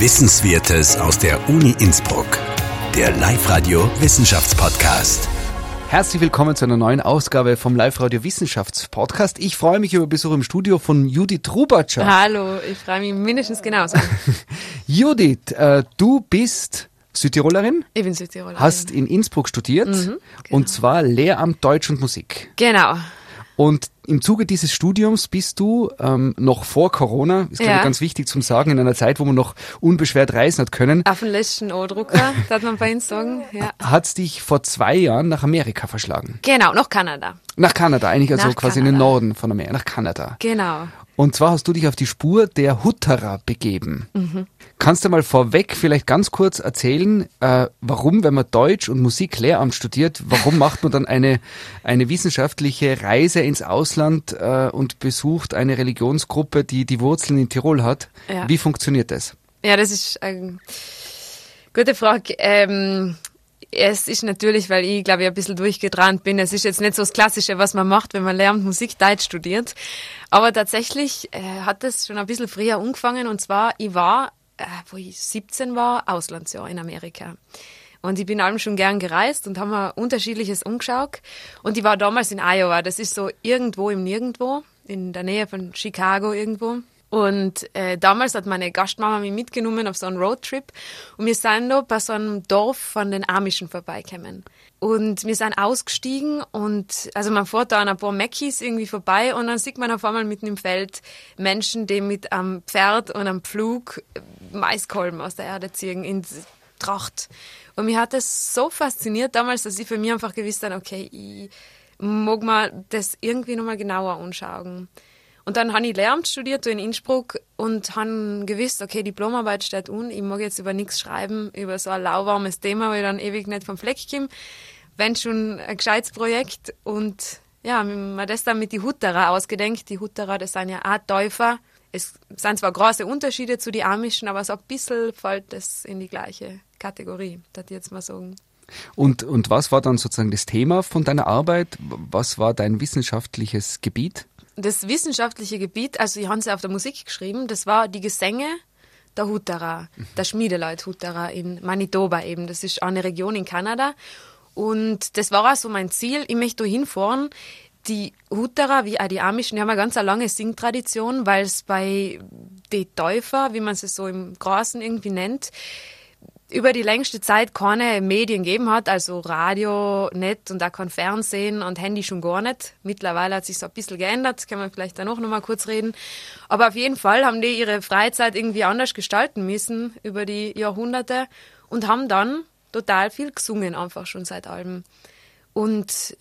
Wissenswertes aus der Uni Innsbruck. Der Live-Radio Wissenschaftspodcast. Herzlich willkommen zu einer neuen Ausgabe vom Live-Radio Wissenschaftspodcast. Ich freue mich über Besuch im Studio von Judith Rubatscher. Hallo, ich freue mich mindestens genauso. Judith, äh, du bist Südtirolerin? Ich bin Südtirolerin. Hast in Innsbruck studiert mhm, genau. und zwar Lehramt Deutsch und Musik. Genau. Und im Zuge dieses Studiums bist du ähm, noch vor Corona, ist glaube ich ganz wichtig zum Sagen, in einer Zeit, wo man noch unbeschwert reisen hat können. Auf den letzten O-Drucker, darf man bei uns sagen. Ja. Hat dich vor zwei Jahren nach Amerika verschlagen? Genau, nach Kanada. Nach Kanada, eigentlich also nach quasi Kanada. in den Norden von Amerika, nach Kanada. Genau. Und zwar hast du dich auf die Spur der Hutterer begeben. Mhm. Kannst du mal vorweg vielleicht ganz kurz erzählen, äh, warum, wenn man Deutsch und Musik Lehramt studiert, warum macht man dann eine, eine wissenschaftliche Reise ins Ausland äh, und besucht eine Religionsgruppe, die die Wurzeln in Tirol hat? Ja. Wie funktioniert das? Ja, das ist eine gute Frage. Ähm, es ist natürlich, weil ich glaube ich ein bisschen durchgetrannt bin, es ist jetzt nicht so das Klassische, was man macht, wenn man lernt Musik Deutsch studiert. Aber tatsächlich äh, hat das schon ein bisschen früher angefangen und zwar, ich war, äh, wo ich 17 war, Auslandsjahr in Amerika. Und ich bin allem schon gern gereist und haben mir unterschiedliches umgeschaut. Und ich war damals in Iowa, das ist so irgendwo im Nirgendwo, in der Nähe von Chicago irgendwo. Und äh, damals hat meine Gastmama mich mitgenommen auf so einen Roadtrip und wir sind da bei so einem Dorf von den Amischen vorbeigekommen. Und wir sind ausgestiegen und also man fährt da an ein paar Mäckis irgendwie vorbei und dann sieht man auf einmal mitten im Feld Menschen, die mit einem Pferd und einem Pflug Maiskolben aus der Erde ziehen in Tracht. Und mich hat das so fasziniert damals, dass ich für mich einfach gewusst habe, okay, ich mag mal das irgendwie nochmal genauer anschauen. Und dann habe ich Lehramt studiert in Innsbruck und habe gewusst, okay, Diplomarbeit steht un, ich mag jetzt über nichts schreiben, über so ein lauwarmes Thema, weil ich dann ewig nicht vom Fleck komme. Wenn schon ein gescheites Projekt und ja, mir das dann mit die Hutterer ausgedenkt. Die Hutterer, das sind ja auch Täufer. Es sind zwar große Unterschiede zu den Amischen, aber so ein bisschen fällt das in die gleiche Kategorie, das ich jetzt mal sagen. Und, und was war dann sozusagen das Thema von deiner Arbeit? Was war dein wissenschaftliches Gebiet? Das wissenschaftliche Gebiet, also ich habe es ja auf der Musik geschrieben, das war die Gesänge der Hutterer, der Schmiedeleut Hutterer in Manitoba eben. Das ist eine Region in Kanada. Und das war auch so mein Ziel. Ich möchte da hinfahren. Die Hutterer, wie auch die Amischen, die haben eine ganz lange Singtradition, weil es bei den Täufer, wie man sie so im Großen irgendwie nennt, über die längste Zeit keine Medien gegeben hat, also Radio nicht und auch kein Fernsehen und Handy schon gar nicht. Mittlerweile hat sich so ein bisschen geändert, kann man vielleicht da noch mal kurz reden. Aber auf jeden Fall haben die ihre Freizeit irgendwie anders gestalten müssen über die Jahrhunderte und haben dann total viel gesungen, einfach schon seit allem. Und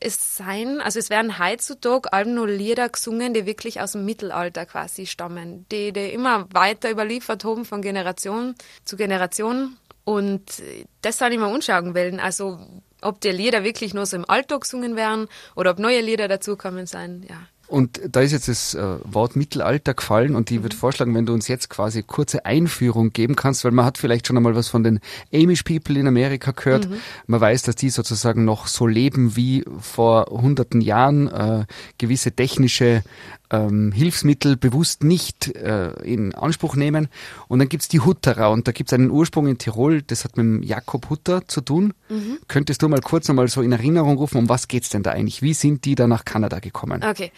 es sein, also es werden heutzutage allem nur Lieder gesungen, die wirklich aus dem Mittelalter quasi stammen, die, die immer weiter überliefert haben von Generation zu Generation. Und das soll ich mir anschauen wollen. Also, ob die Lieder wirklich nur so im Alltag gesungen werden oder ob neue Lieder dazukommen sein, ja. Und da ist jetzt das äh, Wort Mittelalter gefallen und ich würde mhm. vorschlagen, wenn du uns jetzt quasi kurze Einführung geben kannst, weil man hat vielleicht schon einmal was von den Amish People in Amerika gehört. Mhm. Man weiß, dass die sozusagen noch so leben wie vor hunderten Jahren, äh, gewisse technische ähm, Hilfsmittel bewusst nicht äh, in Anspruch nehmen. Und dann gibt's die Hutterer und da gibt's einen Ursprung in Tirol, das hat mit Jakob Hutter zu tun. Mhm. Könntest du mal kurz nochmal so in Erinnerung rufen, um was geht's denn da eigentlich? Wie sind die da nach Kanada gekommen? Okay.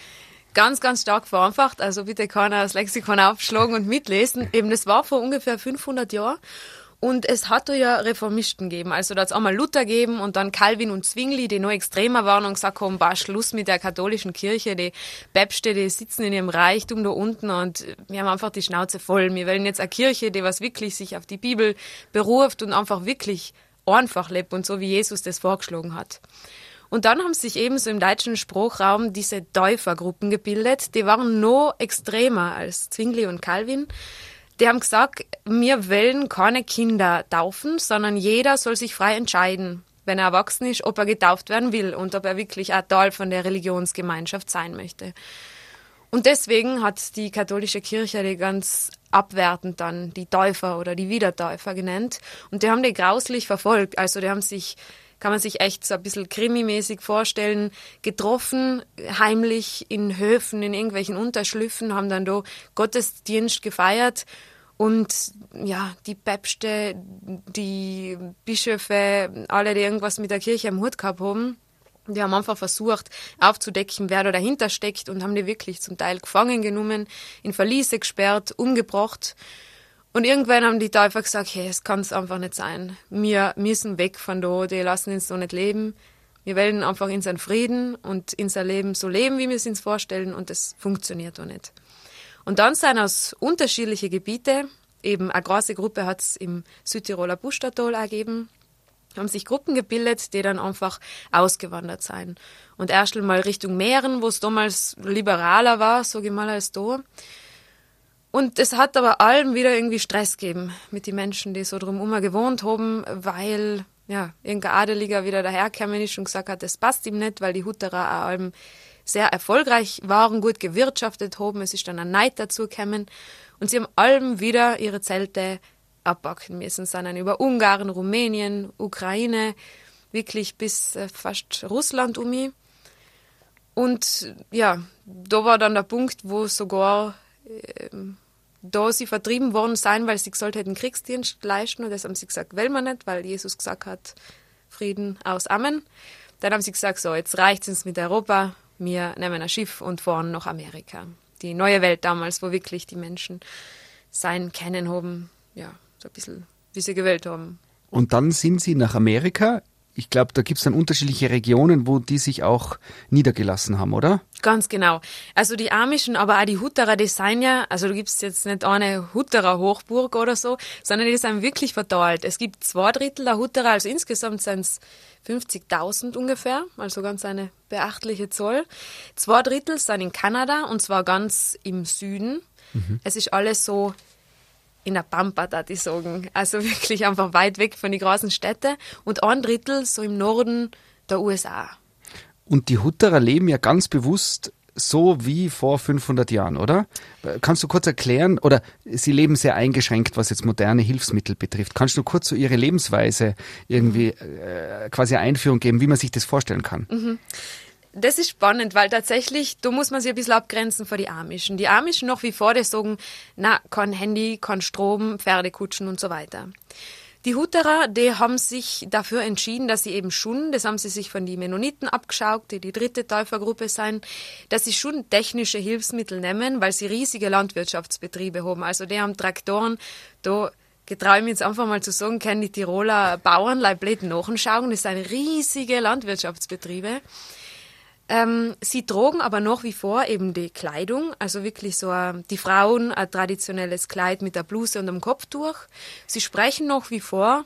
Ganz, ganz stark vereinfacht, also bitte keiner das Lexikon aufschlagen und mitlesen. Eben, das war vor ungefähr 500 Jahren und es hat da ja Reformisten gegeben. Also da hat es einmal Luther gegeben und dann Calvin und Zwingli, die noch extremer waren und gesagt haben, bah, Schluss mit der katholischen Kirche, die Päpste, die sitzen in ihrem Reichtum da unten und wir haben einfach die Schnauze voll. Wir wollen jetzt eine Kirche, die was wirklich sich auf die Bibel beruft und einfach wirklich einfach lebt und so wie Jesus das vorgeschlagen hat. Und dann haben sich eben so im deutschen Spruchraum diese Täufergruppen gebildet, die waren noch extremer als Zwingli und Calvin. Die haben gesagt, wir wollen keine Kinder taufen, sondern jeder soll sich frei entscheiden, wenn er erwachsen ist, ob er getauft werden will und ob er wirklich ein Teil von der Religionsgemeinschaft sein möchte. Und deswegen hat die katholische Kirche die ganz abwertend dann die Täufer oder die Wiedertäufer genannt. Und die haben die grauslich verfolgt. Also die haben sich, kann man sich echt so ein bisschen krimimäßig vorstellen, getroffen, heimlich in Höfen, in irgendwelchen Unterschlüffen, haben dann da Gottesdienst gefeiert Und ja, die Päpste, die Bischöfe, alle, die irgendwas mit der Kirche am Hut gehabt haben, die haben einfach versucht aufzudecken, wer da dahinter steckt und haben die wirklich zum Teil gefangen genommen, in Verliese gesperrt, umgebracht. Und irgendwann haben die Täufer gesagt, hey, es kann es einfach nicht sein. Wir müssen weg von da, die lassen uns so nicht leben. Wir wollen einfach in seinen Frieden und in sein Leben so leben, wie wir es uns vorstellen und das funktioniert doch nicht. Und dann sind aus unterschiedlichen Gebieten, eben eine große Gruppe hat es im Südtiroler Buschstadttal ergeben, haben sich Gruppen gebildet, die dann einfach ausgewandert sind. Und erst einmal Richtung Meeren, wo es damals liberaler war, sage ich mal, als da. Und es hat aber allem wieder irgendwie Stress gegeben mit den Menschen, die so drumherum gewohnt haben, weil ja, irgendein Adeliger wieder dahergekommen ist und gesagt hat, das passt ihm nicht, weil die Hutterer auch allem sehr erfolgreich waren, gut gewirtschaftet haben. Es ist dann ein Neid dazu gekommen. Und sie haben allem wieder ihre Zelte abbacken müssen, sind dann über Ungarn, Rumänien, Ukraine, wirklich bis äh, fast Russland um mich. Und ja, da war dann der Punkt, wo sogar äh, da sie vertrieben worden sein, weil sie gesagt hätten Kriegsdienst leisten und das haben sie gesagt, will man nicht, weil Jesus gesagt hat, Frieden aus Amen. Dann haben sie gesagt, so, jetzt reicht es mit Europa, wir nehmen ein Schiff und fahren nach Amerika. Die neue Welt damals, wo wirklich die Menschen sein kennen haben, ja, so ein bisschen, wie sie gewählt haben. Und dann sind sie nach Amerika. Ich glaube, da gibt es dann unterschiedliche Regionen, wo die sich auch niedergelassen haben, oder? Ganz genau. Also die Amischen, aber auch die Hutterer, die sind ja, also du gibst jetzt nicht eine Hutterer Hochburg oder so, sondern die sind wirklich verteilt. Es gibt zwei Drittel der Hutterer, also insgesamt sind es 50.000 ungefähr, also ganz eine beachtliche Zahl. Zwei Drittel sind in Kanada und zwar ganz im Süden. Mhm. Es ist alles so in der Pampa, da ich sagen. Also wirklich einfach weit weg von den großen Städten und ein Drittel so im Norden der USA. Und die Hutterer leben ja ganz bewusst so wie vor 500 Jahren, oder? Kannst du kurz erklären, oder sie leben sehr eingeschränkt, was jetzt moderne Hilfsmittel betrifft. Kannst du kurz so ihre Lebensweise irgendwie äh, quasi Einführung geben, wie man sich das vorstellen kann? Mhm. Das ist spannend, weil tatsächlich, da muss man sich ein bisschen abgrenzen von die Amischen. Die Amischen noch wie vor, die sagen, na, kein Handy, kein Strom, Pferdekutschen und so weiter. Die Hutterer, die haben sich dafür entschieden, dass sie eben schon, das haben sie sich von den Mennoniten abgeschaut, die die dritte Täufergruppe sein, dass sie schon technische Hilfsmittel nehmen, weil sie riesige Landwirtschaftsbetriebe haben. Also die haben Traktoren, da getraue ich mich jetzt einfach mal zu sagen, können die Tiroler Bauern blöd nachschauen, das sind riesige Landwirtschaftsbetriebe. Ähm, sie trugen aber nach wie vor eben die Kleidung, also wirklich so äh, die Frauen ein traditionelles Kleid mit der Bluse und dem Kopftuch. Sie sprechen nach wie vor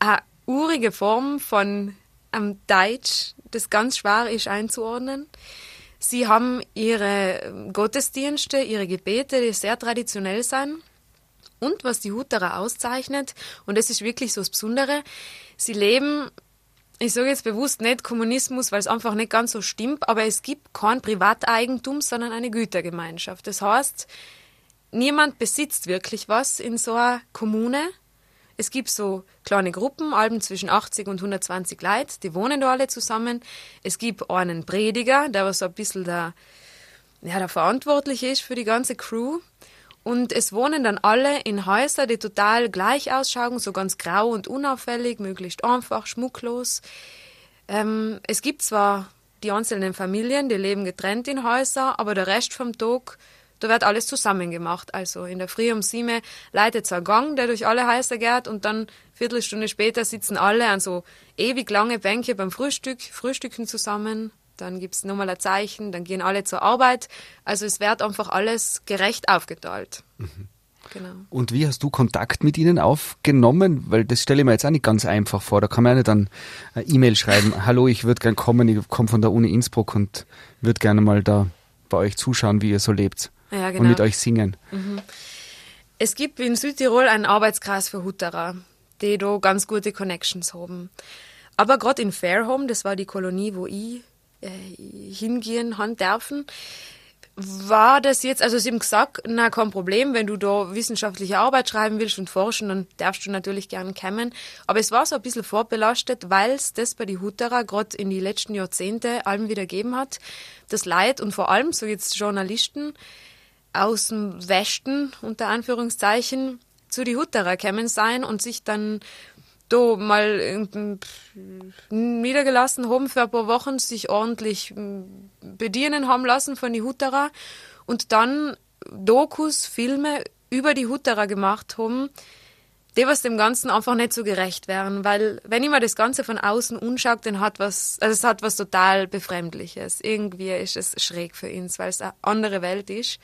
eine urige Form von ähm, Deutsch, das ganz schwer ist einzuordnen. Sie haben ihre ähm, Gottesdienste, ihre Gebete, die sehr traditionell sind. Und was die Hutterer auszeichnet, und das ist wirklich so das Besondere, sie leben ich sage jetzt bewusst nicht Kommunismus, weil es einfach nicht ganz so stimmt, aber es gibt kein Privateigentum, sondern eine Gütergemeinschaft. Das heißt, niemand besitzt wirklich was in so einer Kommune. Es gibt so kleine Gruppen, Alben zwischen 80 und 120 Leute, die wohnen da alle zusammen. Es gibt einen Prediger, der so ein bisschen der, ja, der Verantwortliche ist für die ganze Crew. Und es wohnen dann alle in Häusern, die total gleich ausschauen, so ganz grau und unauffällig, möglichst einfach, schmucklos. Ähm, es gibt zwar die einzelnen Familien, die leben getrennt in Häusern, aber der Rest vom Tag, da wird alles zusammen gemacht. Also in der Früh um sieben leitet ein Gang, der durch alle Häuser geht und dann Viertelstunde später sitzen alle an so ewig lange Bänke beim Frühstück, frühstücken zusammen dann gibt es nochmal ein Zeichen, dann gehen alle zur Arbeit. Also es wird einfach alles gerecht aufgeteilt. Mhm. Genau. Und wie hast du Kontakt mit ihnen aufgenommen? Weil das stelle ich mir jetzt auch nicht ganz einfach vor. Da kann man ja nicht dann eine E-Mail schreiben, hallo, ich würde gerne kommen, ich komme von der Uni Innsbruck und würde gerne mal da bei euch zuschauen, wie ihr so lebt ja, genau. und mit euch singen. Mhm. Es gibt in Südtirol einen Arbeitskreis für Hutterer, die da ganz gute Connections haben. Aber gerade in Fairhome, das war die Kolonie, wo ich hingehen haben dürfen. War das jetzt, also Sie haben gesagt, na kein Problem, wenn du da wissenschaftliche Arbeit schreiben willst und forschen, dann darfst du natürlich gern kommen. Aber es war so ein bisschen vorbelastet, weil es das bei die Hutterer gerade in die letzten Jahrzehnte allem wieder gegeben hat. Das Leid und vor allem so jetzt Journalisten aus dem Westen, unter Anführungszeichen, zu die Hutterer kämen sein und sich dann da mal niedergelassen haben für ein paar Wochen, sich ordentlich bedienen haben lassen von die Hutterer und dann Dokus, Filme über die Hutterer gemacht haben, die was dem Ganzen einfach nicht so gerecht wären, weil wenn ich mir das Ganze von außen anschaut, dann hat was, also es hat was total Befremdliches. Irgendwie ist es schräg für uns, weil es eine andere Welt ist.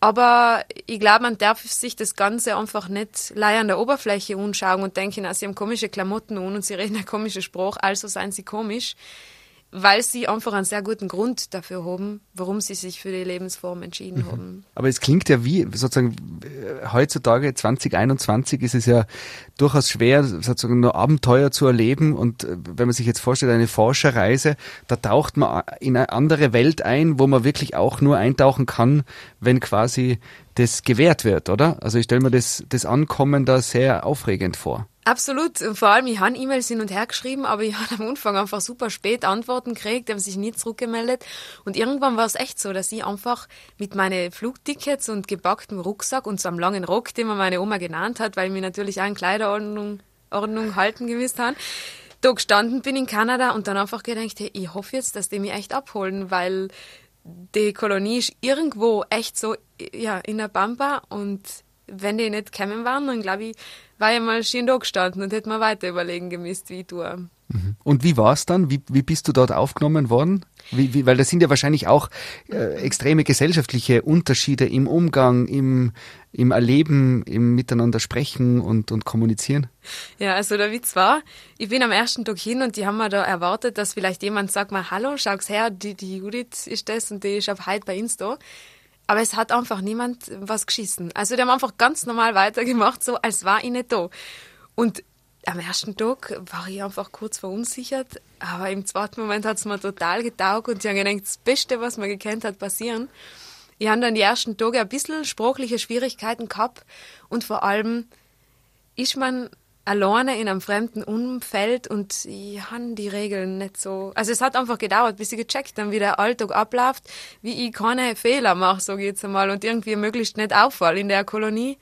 Aber ich glaube, man darf sich das Ganze einfach nicht leider an der Oberfläche anschauen und denken, ah, sie haben komische Klamotten an und sie reden eine komische Sprache, also seien sie komisch weil sie einfach einen sehr guten Grund dafür haben, warum sie sich für die Lebensform entschieden mhm. haben. Aber es klingt ja wie, sozusagen, äh, heutzutage 2021 ist es ja durchaus schwer, sozusagen nur Abenteuer zu erleben und äh, wenn man sich jetzt vorstellt, eine Forscherreise, da taucht man in eine andere Welt ein, wo man wirklich auch nur eintauchen kann, wenn quasi das gewährt wird, oder? Also ich stelle mir das, das Ankommen da sehr aufregend vor. Absolut. Vor allem, ich habe E-Mails hin und her geschrieben, aber ich habe am Anfang einfach super spät Antworten gekriegt, haben sich nie zurückgemeldet. Und irgendwann war es echt so, dass ich einfach mit meinen Flugtickets und gepacktem Rucksack und so einem langen Rock, den mir meine Oma genannt hat, weil mich natürlich auch in Kleiderordnung Ordnung halten gewiss haben, da gestanden bin in Kanada und dann einfach gedacht, hey, ich hoffe jetzt, dass die mich echt abholen, weil die Kolonie ist irgendwo echt so ja, in der Pampa und wenn die nicht gekommen waren, dann glaube ich, war ich mal schön da gestanden und hätte mir weiter überlegen gemisst, wie ich tue. Mhm. Und wie war es dann? Wie, wie bist du dort aufgenommen worden? Wie, wie, weil das sind ja wahrscheinlich auch äh, extreme gesellschaftliche Unterschiede im Umgang, im, im Erleben, im Miteinander sprechen und, und kommunizieren. Ja, also der Witz war, ich bin am ersten Tag hin und die haben mir da erwartet, dass vielleicht jemand sagt mal, hallo, schau's her, die, die Judith ist das und die ist auf heute bei Insta. Aber es hat einfach niemand was geschissen. Also die haben einfach ganz normal weitergemacht, so als war ich nicht da. Und am ersten Tag war ich einfach kurz verunsichert, aber im zweiten Moment hat es mir total getaugt und ich habe gedacht, das Beste, was mir gekannt hat, passieren. Ich habe dann die ersten Tage ein bisschen sprachliche Schwierigkeiten gehabt und vor allem ist man alleine in einem fremden Umfeld und ich habe die Regeln nicht so. Also es hat einfach gedauert, bis ich gecheckt habe, wie der Alltag abläuft, wie ich keine Fehler mache, ich jetzt einmal, und irgendwie möglichst nicht auffall in der Kolonie.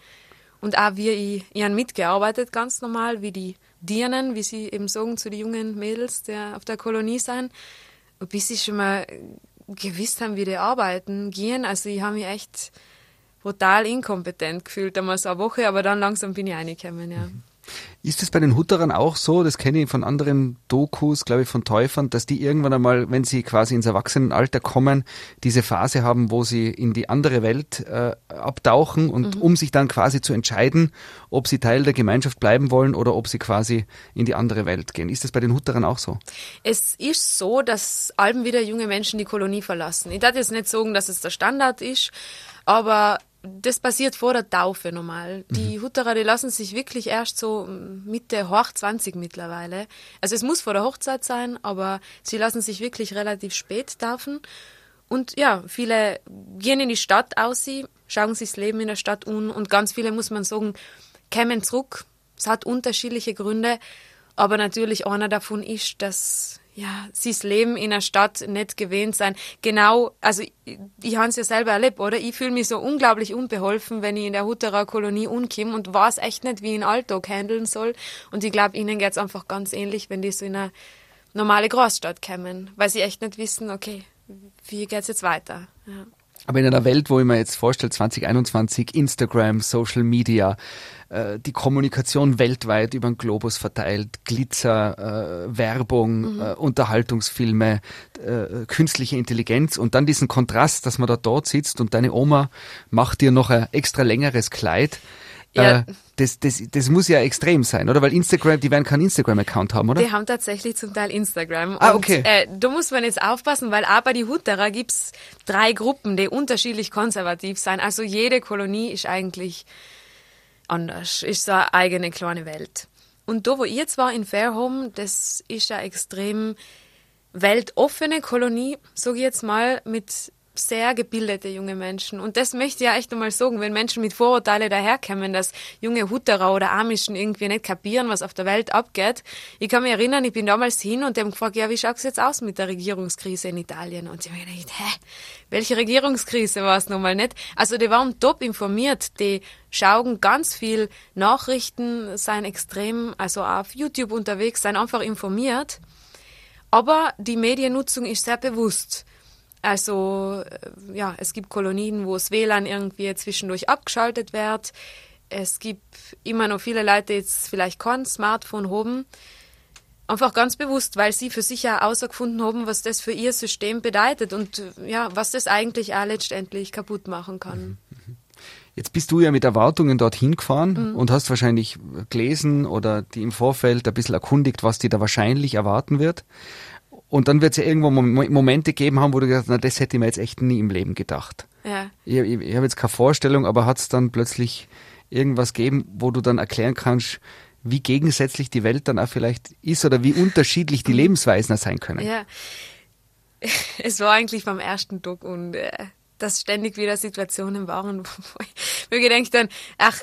Und auch wie ich, ich habe mitgearbeitet, ganz normal, wie die Dirnen, wie sie eben sagen zu den jungen Mädels, die auf der Kolonie sind. Und bis ich schon mal gewusst haben, wie die arbeiten, gehen. Also ich habe mich echt brutal inkompetent gefühlt, einmal so eine Woche, aber dann langsam bin ich reingekommen, ja. Mhm. Ist es bei den Hutterern auch so, das kenne ich von anderen Dokus, glaube ich, von Täufern, dass die irgendwann einmal, wenn sie quasi ins Erwachsenenalter kommen, diese Phase haben, wo sie in die andere Welt äh, abtauchen und mhm. um sich dann quasi zu entscheiden, ob sie Teil der Gemeinschaft bleiben wollen oder ob sie quasi in die andere Welt gehen. Ist das bei den Hutterern auch so? Es ist so, dass allem wieder junge Menschen die Kolonie verlassen. Ich darf jetzt nicht sagen, dass es der Standard ist, aber das passiert vor der Taufe normal. Die mhm. Hutterer, die lassen sich wirklich erst so Mitte, hoch 20 mittlerweile. Also es muss vor der Hochzeit sein, aber sie lassen sich wirklich relativ spät taufen. Und ja, viele gehen in die Stadt aus, sie schauen sich das Leben in der Stadt an und ganz viele, muss man sagen, kämen zurück. Es hat unterschiedliche Gründe, aber natürlich einer davon ist, dass ja, das Leben in einer Stadt nicht gewöhnt sein. Genau, also ich, ich habe es ja selber erlebt, oder? Ich fühle mich so unglaublich unbeholfen, wenn ich in der Hutterer Kolonie umkomme und weiß echt nicht, wie ich den Alltag handeln soll. Und ich glaube, ihnen geht es einfach ganz ähnlich, wenn die so in eine normale Großstadt kommen, weil sie echt nicht wissen, okay, wie geht's jetzt weiter? Ja. Aber in einer Welt, wo ich mir jetzt vorstelle, 2021, Instagram, Social Media, äh, die Kommunikation weltweit über den Globus verteilt, Glitzer, äh, Werbung, mhm. äh, Unterhaltungsfilme, künstliche Intelligenz und dann diesen Kontrast, dass man da dort sitzt und deine Oma macht dir noch ein extra längeres Kleid. Ja. Äh, das, das, das muss ja extrem sein, oder? Weil Instagram, die werden keinen Instagram-Account haben, oder? Die haben tatsächlich zum Teil Instagram. Ah, okay. Und, äh, da muss man jetzt aufpassen, weil auch bei die Hutterer gibt's drei Gruppen, die unterschiedlich konservativ sind. Also jede Kolonie ist eigentlich anders, ist so eine eigene kleine Welt. Und da, wo ich jetzt war in Fairhome, das ist eine extrem weltoffene Kolonie, sage ich jetzt mal, mit sehr gebildete junge Menschen. Und das möchte ich ja echt einmal sagen, wenn Menschen mit Vorurteile daherkommen, dass junge Hutterer oder Amischen irgendwie nicht kapieren, was auf der Welt abgeht. Ich kann mich erinnern, ich bin damals hin und die haben gefragt, ja, wie schaut es jetzt aus mit der Regierungskrise in Italien? Und sie haben gedacht, hä, welche Regierungskrise war es nochmal nicht? Also die waren top informiert, die schauen ganz viel Nachrichten, seien extrem, also auf YouTube unterwegs, seien einfach informiert. Aber die Mediennutzung ist sehr bewusst. Also äh, ja, es gibt Kolonien, wo das WLAN irgendwie zwischendurch abgeschaltet wird. Es gibt immer noch viele Leute, die jetzt vielleicht kein Smartphone haben. Einfach ganz bewusst, weil sie für sich ja außergefunden haben, was das für ihr System bedeutet und ja, was das eigentlich auch letztendlich kaputt machen kann. Jetzt bist du ja mit Erwartungen dorthin gefahren mhm. und hast wahrscheinlich gelesen oder die im Vorfeld ein bisschen erkundigt, was dir da wahrscheinlich erwarten wird. Und dann wird es ja irgendwo Momente geben haben, wo du gesagt hast, na, das hätte ich mir jetzt echt nie im Leben gedacht. Ja. Ich, ich, ich habe jetzt keine Vorstellung, aber hat es dann plötzlich irgendwas gegeben, wo du dann erklären kannst, wie gegensätzlich die Welt dann auch vielleicht ist oder wie unterschiedlich die Lebensweisen sein können. Ja, es war eigentlich beim ersten Tag und äh, dass ständig wieder Situationen waren, wo ich mir gedacht dann, ach,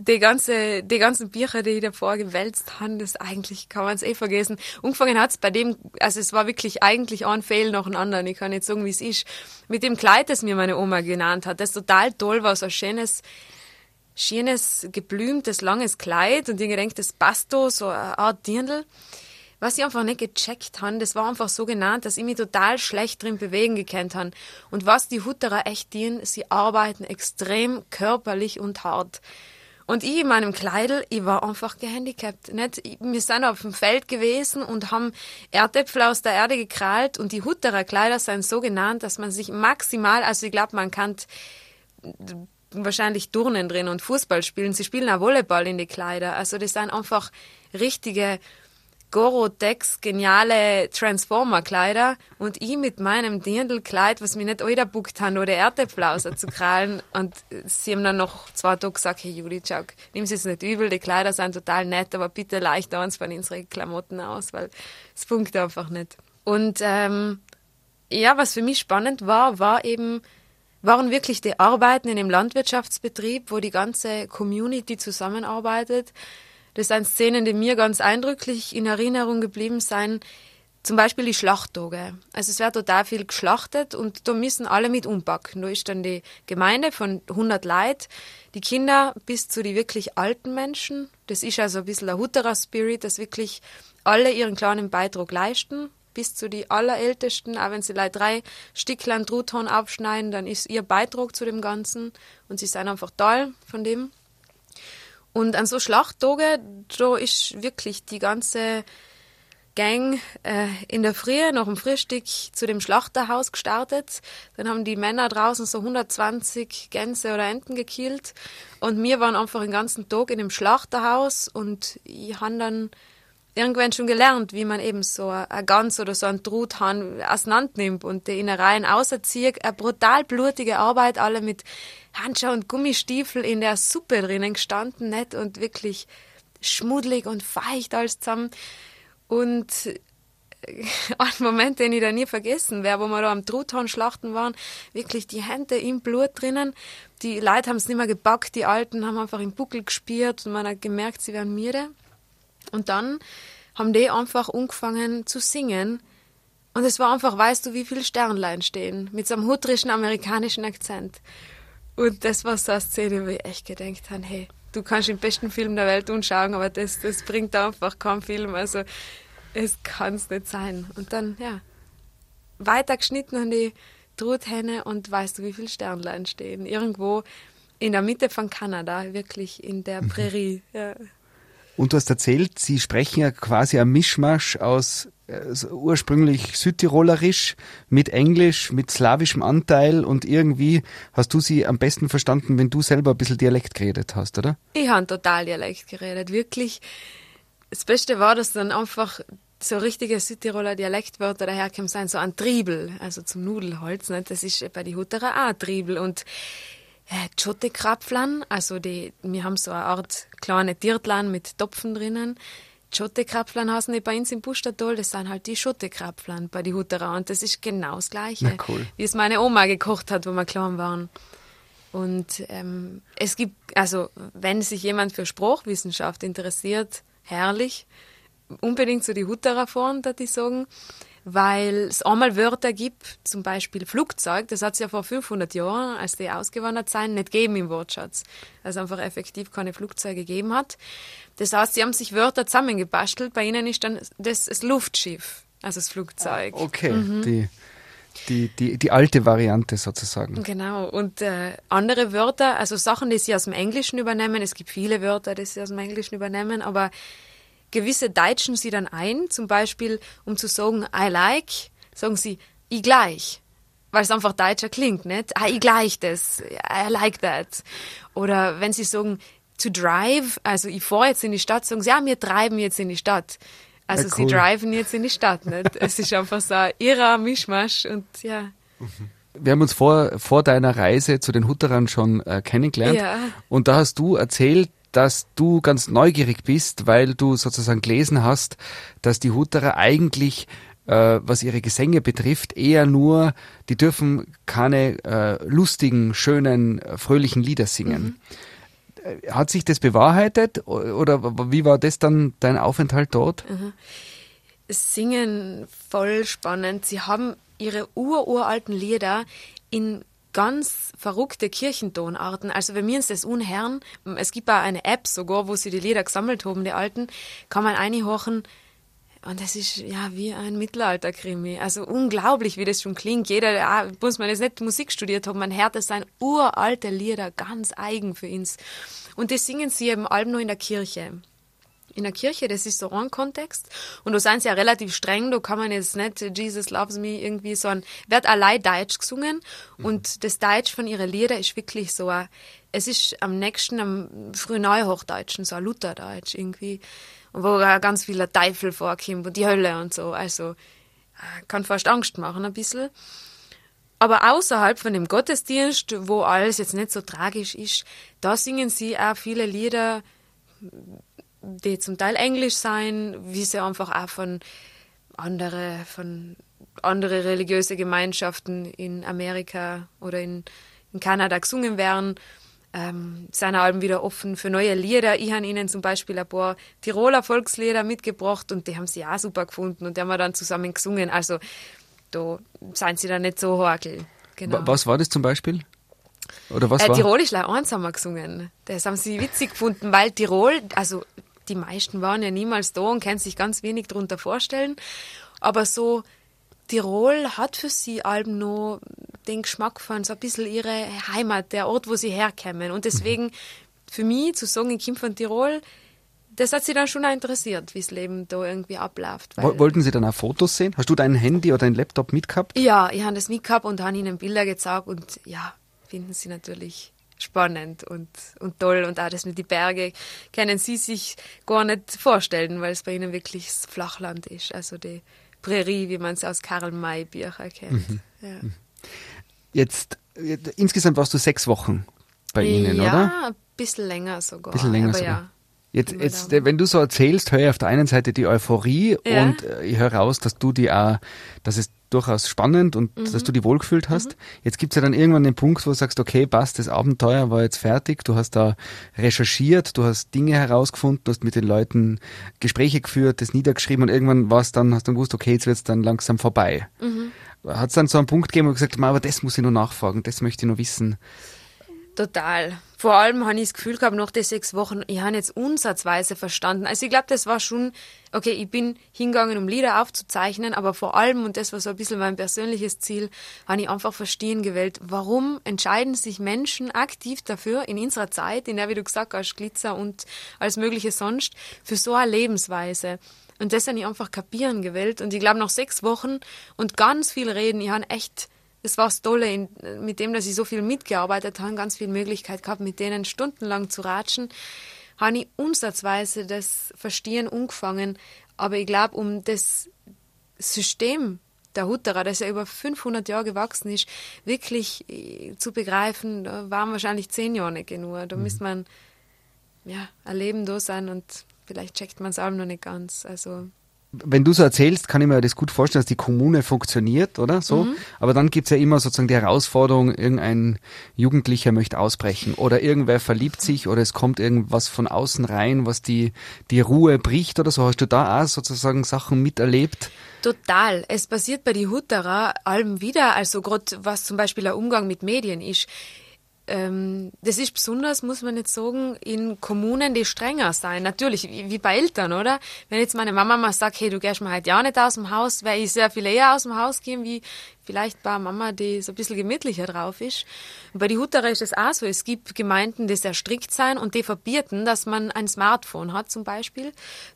die, ganze, die ganzen Bücher, die ich davor gewälzt habe, das eigentlich kann man es eh vergessen. Angefangen hat es bei dem, also es war wirklich eigentlich ein Fehl nach dem anderen. Ich kann nicht sagen, wie es ist. Mit dem Kleid, das mir meine Oma genannt hat, das total toll war, so ein schönes, schönes, geblümtes, langes Kleid und ich gedacht, das passt da, so eine Art Dirndl. Was ich einfach nicht gecheckt habe, das war einfach so genannt, dass ich mich total schlecht drin bewegen gekannt habe. Und was die Hutterer echt dienen, sie arbeiten extrem körperlich und hart. Und ich in meinem Kleidel, ich war einfach gehandicapt. Nicht? Wir sind auf dem Feld gewesen und haben Erdäpfel aus der Erde gekrallt und die Hutterer Kleider sind so genannt, dass man sich maximal, also ich glaube, man kann wahrscheinlich Turnen drin und Fußball spielen. Sie spielen auch Volleyball in die Kleider. Also das sind einfach richtige Gorotex geniale Transformer-Kleider und ich mit meinem Dirndl-Kleid, was mir nicht buckt haben, oder Erdäpfel zu krallen. Und sie haben dann noch zwei Tage gesagt, hey Juli, schau, nimm es jetzt nicht übel, die Kleider sind total nett, aber bitte leicht uns von unseren Klamotten aus, weil es funkt einfach nicht. Und ähm, ja, was für mich spannend war, war eben, waren wirklich die Arbeiten in dem Landwirtschaftsbetrieb, wo die ganze Community zusammenarbeitet das sind Szenen, die mir ganz eindrücklich in Erinnerung geblieben sind. Zum Beispiel die Schlachttage. Also es wird total viel geschlachtet und da müssen alle mit umpacken. Da ist dann die Gemeinde von 100 Leuten, die Kinder bis zu die wirklich alten Menschen. Das ist also ein bisschen ein Hutterer Spirit, dass wirklich alle ihren kleinen Beitrag leisten, bis zu die allerältesten. Auch wenn sie leider drei Stücklein Truthorn abschneiden, dann ist ihr Beitrag zu dem Ganzen und sie sind einfach toll von dem. Und an so Schlachttagen, da ist wirklich die ganze Gang äh, in der Früh nach dem Frühstück zu dem Schlachterhaus gestartet. Dann haben die Männer draußen so 120 Gänse oder Enten gekillt. Und wir waren einfach den ganzen Tag in dem Schlachterhaus und ich habe dann irgendwann schon gelernt, wie man eben so ein Gans oder so ein Truthahn auseinander nimmt und die Innereien auserzieht. Eine brutal blutige Arbeit, alle mit Handschuhe und Gummistiefel in der Suppe drinnen gestanden, nicht? Und wirklich schmuddelig und feucht alles zusammen. Und ein Moment, den ich da nie vergessen werde, wo wir da am Truthahn schlachten waren, wirklich die Hände im Blut drinnen. Die Leute haben es nicht mehr gepackt, die Alten haben einfach im Buckel gespielt und man hat gemerkt, sie werden müde. Und dann haben die einfach angefangen zu singen. Und es war einfach, weißt du, wie viele Sternlein stehen, mit so einem hutrischen amerikanischen Akzent. Und das war so eine Szene, wo ich echt gedacht habe, hey, du kannst den besten Film der Welt anschauen, aber das, das bringt einfach keinen Film. Also es kann es nicht sein. Und dann, ja, weiter geschnitten an die Truthähne und weißt du, wie viele Sternlein stehen? Irgendwo in der Mitte von Kanada, wirklich in der mhm. Prärie. Ja. Und du hast erzählt, Sie sprechen ja quasi ein Mischmasch aus also ursprünglich südtirolerisch mit Englisch, mit slawischem Anteil und irgendwie hast du sie am besten verstanden, wenn du selber ein bisschen Dialekt geredet hast, oder? Ich habe total Dialekt geredet, wirklich. Das Beste war, dass dann einfach so richtige Südtiroler Dialektwörter daherkommen sein, so ein Triebel, also zum Nudelholz, ne? das ist bei die Hutterer auch Triebel und äh, Schottekrapflern, also die, wir haben so eine Art kleine Tiertlan mit Topfen drinnen. die Schottekrapflern heißen die bei uns im Pustertal, das sind halt die Schottekrapflern bei die Hutterer und das ist genau das Gleiche, cool. wie es meine Oma gekocht hat, wo wir klein waren. Und ähm, es gibt, also wenn sich jemand für Sprachwissenschaft interessiert, herrlich, unbedingt zu die Hutterer fahren, da die sagen, weil es einmal Wörter gibt, zum Beispiel Flugzeug, das hat es ja vor 500 Jahren, als die ausgewandert sind, nicht gegeben im Wortschatz. Also einfach effektiv keine Flugzeuge gegeben hat. Das heißt, sie haben sich Wörter zusammengebastelt, bei ihnen ist dann das, das Luftschiff, also das Flugzeug. Okay, die, die, die, die alte Variante sozusagen. Genau, und äh, andere Wörter, also Sachen, die sie aus dem Englischen übernehmen, es gibt viele Wörter, die sie aus dem Englischen übernehmen, aber gewisse deutschen sie dann ein, zum Beispiel, um zu sagen, I like, sagen sie, ich gleich. Weil es einfach deutscher klingt, nicht? Ah, ich gleich das. I like that. Oder wenn sie sagen, to drive, also ich fahre jetzt in die Stadt, sagen sie, ja, wir treiben jetzt in die Stadt. Also Ja, sie cool. driven jetzt in die Stadt, nicht? Es ist einfach so ein irrer Mischmasch und ja. Wir haben uns vor, vor deiner Reise zu den Hutterern schon äh, kennengelernt. Ja. Und da hast du erzählt, dass du ganz neugierig bist, weil du sozusagen gelesen hast, dass die Hutterer eigentlich, äh, was ihre Gesänge betrifft, eher nur, die dürfen keine äh, lustigen, schönen, äh, fröhlichen Lieder singen. Äh, Hat sich das bewahrheitet oder wie war das dann dein Aufenthalt dort? Singen voll spannend. Sie haben ihre ururalten Lieder in ganz verrückte Kirchentonarten. Also wenn wir uns das unherren, es gibt auch eine App sogar, wo sie die Lieder gesammelt haben, die alten, kann man einhorchen. Und das ist ja wie ein Mittelalterkrimi. Also unglaublich, wie das schon klingt. Jeder, der muss man jetzt nicht Musik studiert haben, man hört, das sind uralte Lieder, ganz eigen für uns. Und das singen sie eben allem nur in der Kirche in der Kirche, das ist so ein Kontext. Und da sind sie ja relativ streng, da kann man jetzt nicht Jesus loves me irgendwie, sondern wird allein Deutsch gesungen. Und das Deutsch von ihren Lieder ist wirklich so, ein- es ist am nächsten, am Frühneuhochdeutschen, so ein Lutherdeutsch irgendwie, wo auch ganz viel der Teufel vorkommt und die Hölle und so. Also, äh, kann fast Angst machen ein bisschen. Aber außerhalb von dem Gottesdienst, wo alles jetzt nicht so tragisch ist, da singen sie auch viele Lieder, die zum Teil Englisch sein, wie sie einfach auch von andere, von andere religiöse Gemeinschaften in Amerika oder in, in Kanada gesungen werden. Ähm, sind Alben wieder offen für neue Lieder. Ich habe ihnen zum Beispiel ein paar Tiroler Volkslieder mitgebracht und die haben sie auch super gefunden und die haben wir dann zusammen gesungen. Also da sind sie dann nicht so horkel. Genau. Wa- Was war das zum Beispiel? Oder was Äh, war? Tirolisch haben wir gesungen. Das haben sie witzig gefunden, weil Tirol, also die meisten waren ja niemals da und können sich ganz wenig darunter vorstellen. Aber so Tirol hat für sie Alben noch den Geschmack von so ein bisschen ihre Heimat, der Ort, wo sie herkommen. Und deswegen für mich zu sagen, ich komme von Tirol, das hat sie dann schon auch interessiert, wie das Leben da irgendwie abläuft. Wollten sie dann auch Fotos sehen? Hast du dein Handy oder dein Laptop mitgehabt? ja, ich habe das mitgehabt und habe ihnen Bilder gezeigt und ja, finden sie natürlich spannend und, und toll und auch das mit die Berge können sie sich gar nicht vorstellen, weil es bei ihnen wirklich das Flachland ist, also die Prärie, wie man es aus Karl May Bücher kennt. Ja, Jetzt, äh, insgesamt warst du sechs Wochen bei ihnen, ja oder? ein bisschen länger sogar. Ein bisschen länger sogar. ja. Jetzt, jetzt, wenn du so erzählst, höre ich auf der einen Seite die Euphorie Ja. und äh, ich höre raus, dass du die auch, dass es durchaus spannend und Mhm. dass du die wohlgefühlt hast. Jetzt gibt's ja dann irgendwann den Punkt, wo du sagst, okay, passt, das Abenteuer war jetzt fertig, du hast da recherchiert, du hast Dinge herausgefunden, du hast mit den Leuten Gespräche geführt, das niedergeschrieben und irgendwann war es dann, hast du gewusst, okay, jetzt wird's dann langsam vorbei. Mhm. Hat es dann so einen Punkt gegeben, wo du gesagt hast, aber das muss ich noch nachfragen, das möchte ich noch wissen. Total. Vor allem habe ich das Gefühl gehabt, nach den sechs Wochen, ich habe jetzt unsatzweise verstanden. Also ich glaube, das war schon, okay, ich bin hingegangen, um Lieder aufzuzeichnen, aber vor allem, und das war so ein bisschen mein persönliches Ziel, habe ich einfach verstehen gewählt, warum entscheiden sich Menschen aktiv dafür, in unserer Zeit, in der, wie du gesagt hast, Glitzer und alles mögliche sonst, für so eine Lebensweise. Und das habe ich einfach kapieren gewählt. Und ich glaube, nach sechs Wochen und ganz viel reden, ich habe echt das war das Tolle, in, mit dem, dass ich so viel mitgearbeitet habe, ganz viel Möglichkeit gehabt, mit denen stundenlang zu ratschen, habe ich unsatzweise das Verstehen angefangen. Aber ich glaube, um das System der Hutterer, das ja über 500 Jahre gewachsen ist, wirklich äh, zu begreifen, da waren wahrscheinlich zehn Jahre nicht genug. Da müsste man ja, ein Leben da sein und vielleicht checkt man es auch noch nicht ganz. Also wenn du so erzählst, kann ich mir das gut vorstellen, dass die Kommune funktioniert, oder so. Mhm. Aber dann gibt's ja immer sozusagen die Herausforderung, irgendein Jugendlicher möchte ausbrechen oder irgendwer verliebt sich oder es kommt irgendwas von außen rein, was die, die Ruhe bricht oder so. Hast du da auch sozusagen Sachen miterlebt? Total. Es passiert bei die Hutterer allem wieder, also gerade was zum Beispiel der Umgang mit Medien ist ähm, das ist besonders, muss man jetzt sagen, in Kommunen, die strenger sein. Natürlich, wie, wie bei Eltern, oder? Wenn jetzt meine Mama mal sagt, hey, du gehst mal heute ja nicht aus dem Haus, wäre ich sehr viel eher aus dem Haus gehen, wie vielleicht bei Mama, die so ein bisschen gemütlicher drauf ist. Und bei die Hutterer ist es auch so. Es gibt Gemeinden, die sehr strikt sein und die verbieten, dass man ein Smartphone hat zum Beispiel.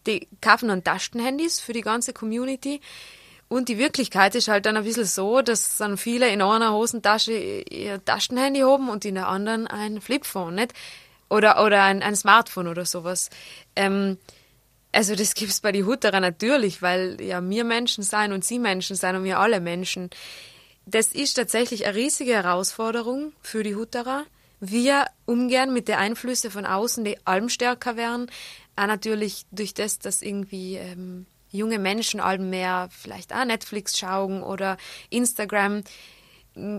Die kaufen dann Tastenhandys für die ganze Community. Und die Wirklichkeit ist halt dann ein bisschen so, dass dann viele in einer Hosentasche ihr Taschenhandy haben und in der anderen ein Flipphone, nicht? Oder, oder ein, ein Smartphone oder sowas. Ähm, also das gibt's bei die Hutterer natürlich, weil ja wir Menschen sein und sie Menschen sein und wir alle Menschen. Das ist tatsächlich eine riesige Herausforderung für die Hutterer. Wir umgehen mit den Einflüssen von außen, die allem stärker werden. Auch natürlich durch das, dass irgendwie ähm, junge Menschen allem mehr vielleicht auch Netflix schauen oder Instagram,